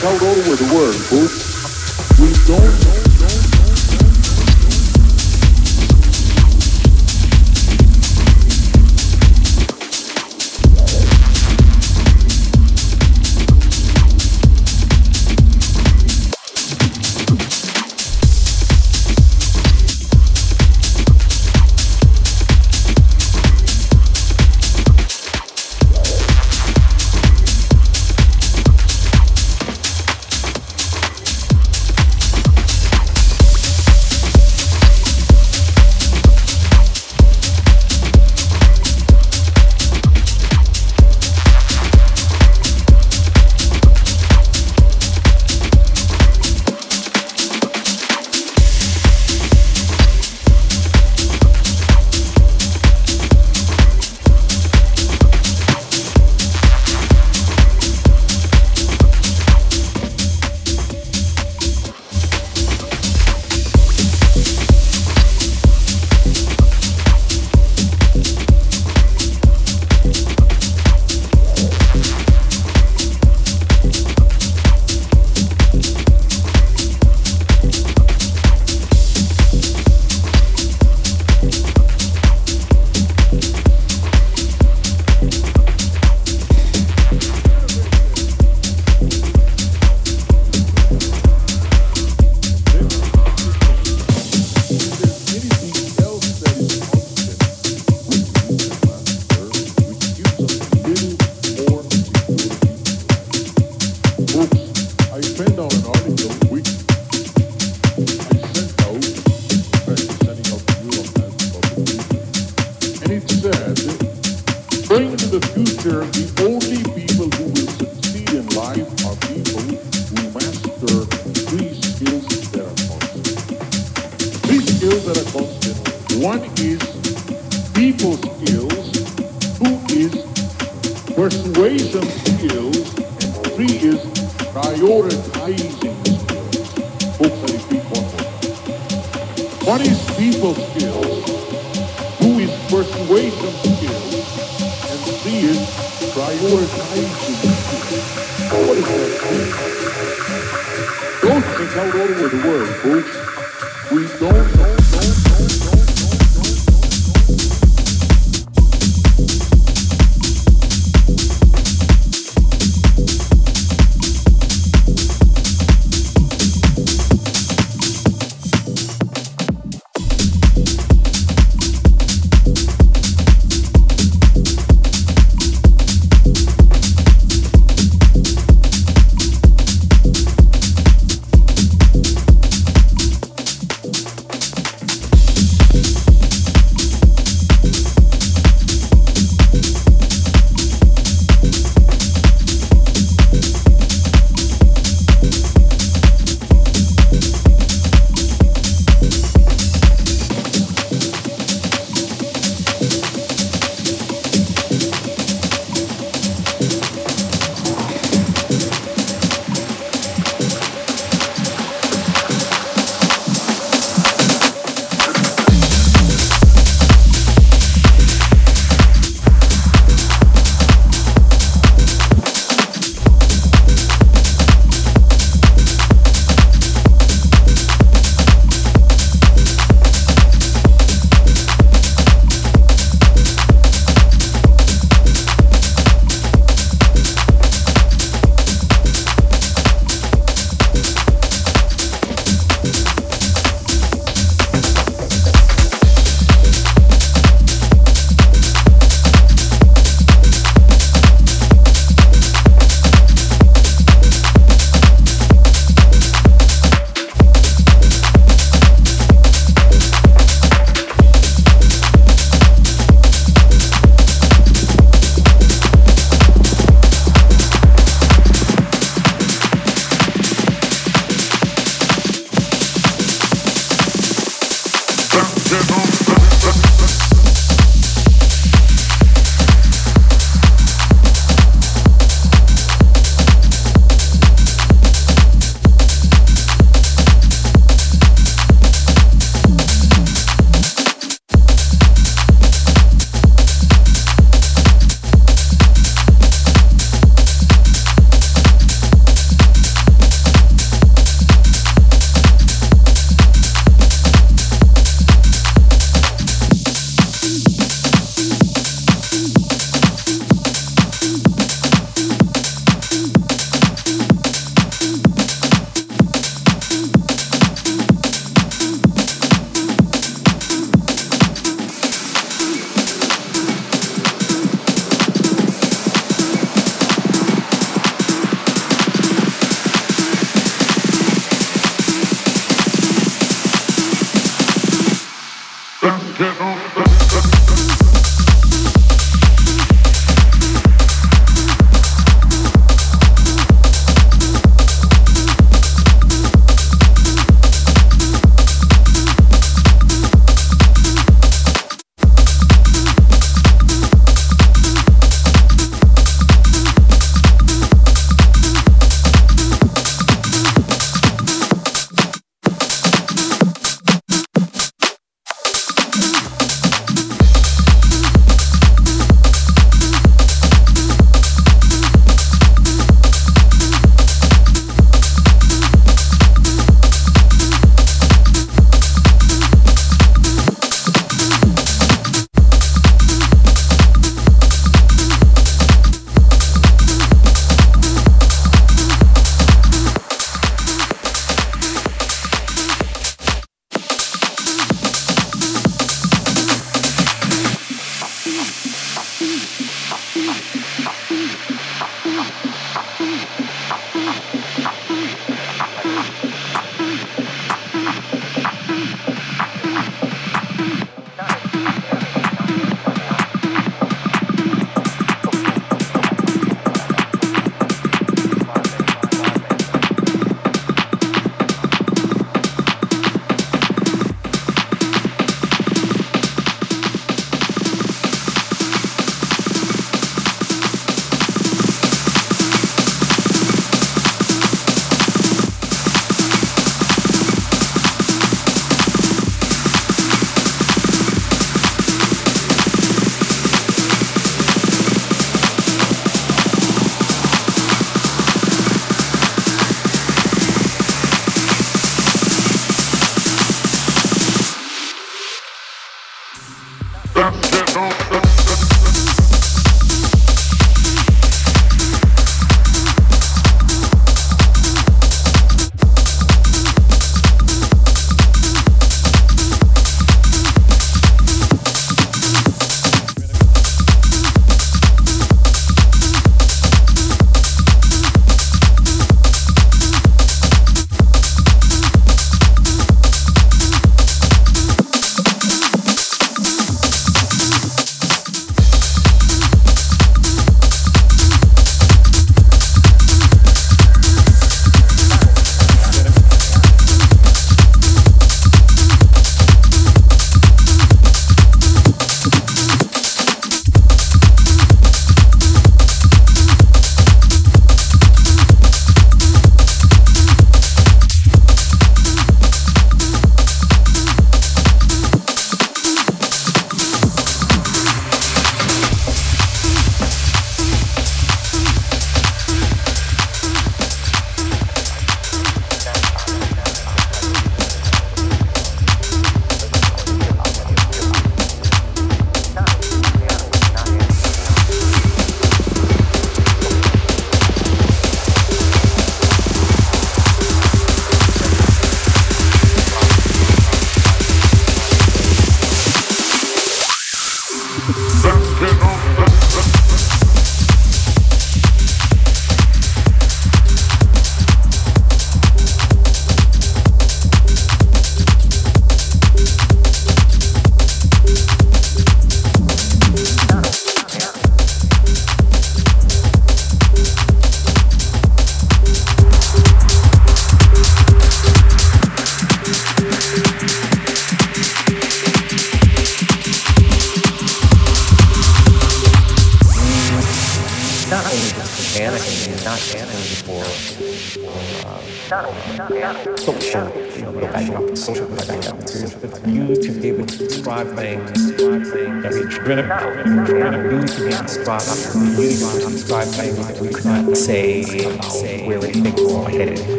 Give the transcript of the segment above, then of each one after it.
covered all with worms.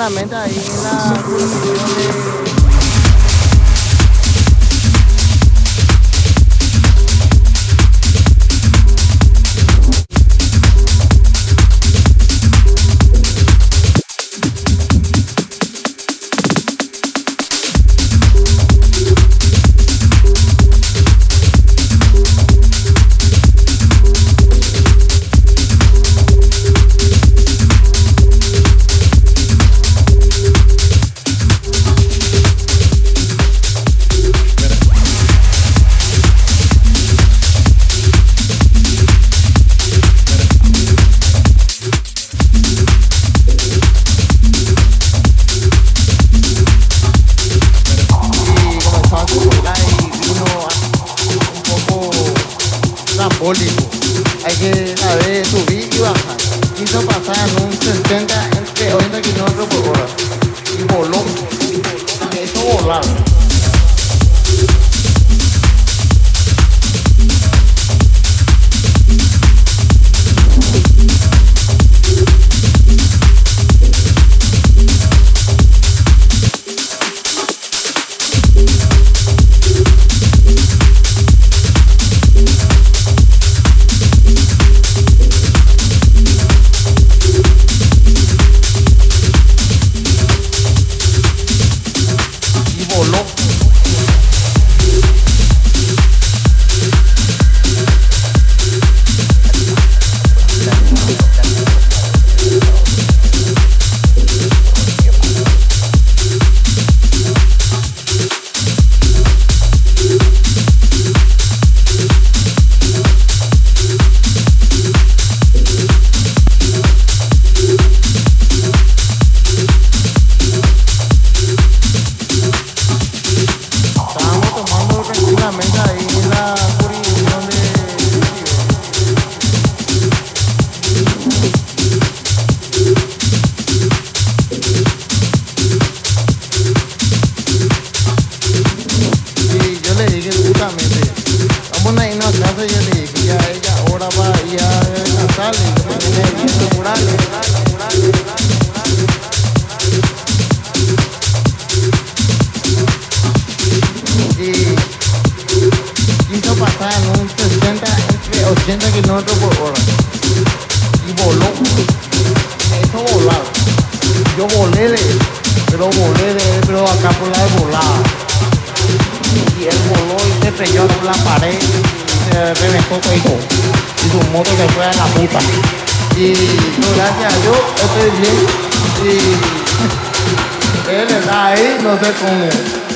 la meta la en de Y gracias a Dios, estoy bien. Y él está ahí no sé cómo.